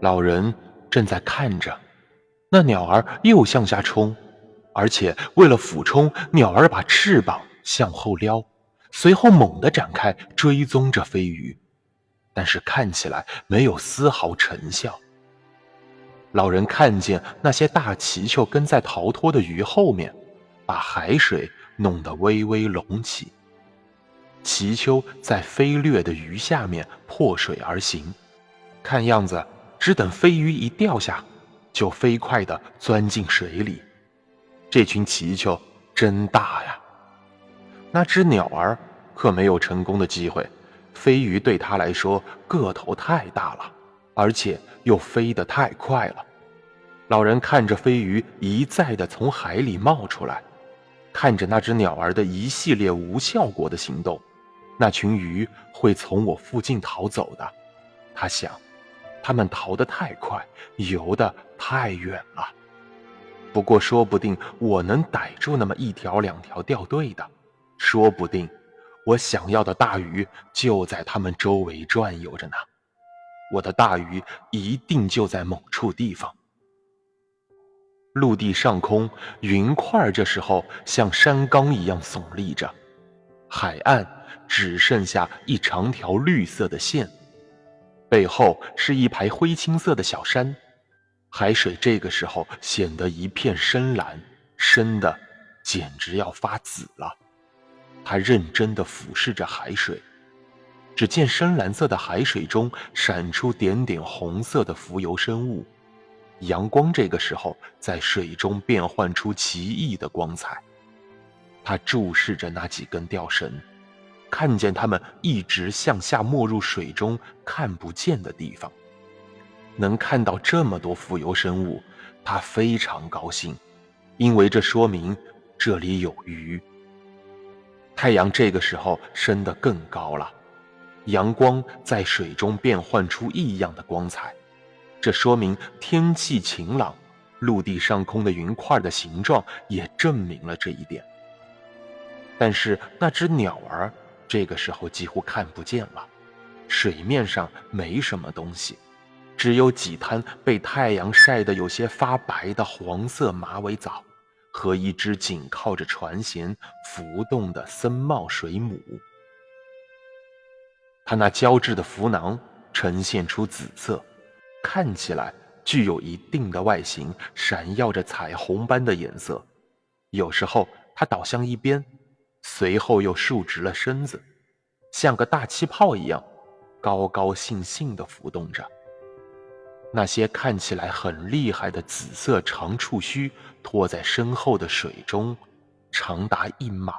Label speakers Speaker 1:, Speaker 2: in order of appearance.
Speaker 1: 老人正在看着，那鸟儿又向下冲，而且为了俯冲，鸟儿把翅膀向后撩，随后猛地展开，追踪着飞鱼，但是看起来没有丝毫成效。老人看见那些大鳍鳅跟在逃脱的鱼后面，把海水弄得微微隆起。鳍鳅在飞掠的鱼下面破水而行，看样子只等飞鱼一掉下，就飞快地钻进水里。这群鳍鳅真大呀！那只鸟儿可没有成功的机会，飞鱼对它来说个头太大了，而且又飞得太快了。老人看着飞鱼一再地从海里冒出来，看着那只鸟儿的一系列无效果的行动。那群鱼会从我附近逃走的，他想，他们逃得太快，游得太远了。不过，说不定我能逮住那么一条两条掉队的，说不定我想要的大鱼就在他们周围转悠着呢。我的大鱼一定就在某处地方。陆地上空，云块这时候像山冈一样耸立着，海岸。只剩下一长条绿色的线，背后是一排灰青色的小山，海水这个时候显得一片深蓝，深的简直要发紫了。他认真地俯视着海水，只见深蓝色的海水中闪出点点红色的浮游生物，阳光这个时候在水中变换出奇异的光彩。他注视着那几根吊绳。看见它们一直向下没入水中看不见的地方，能看到这么多浮游生物，他非常高兴，因为这说明这里有鱼。太阳这个时候升得更高了，阳光在水中变换出异样的光彩，这说明天气晴朗。陆地上空的云块的形状也证明了这一点。但是那只鸟儿。这个时候几乎看不见了，水面上没什么东西，只有几滩被太阳晒得有些发白的黄色马尾藻，和一只紧靠着船舷浮动的僧帽水母。它那胶质的浮囊呈现出紫色，看起来具有一定的外形，闪耀着彩虹般的颜色。有时候它倒向一边。随后又竖直了身子，像个大气泡一样，高高兴兴地浮动着。那些看起来很厉害的紫色长触须拖在身后的水中，长达一码。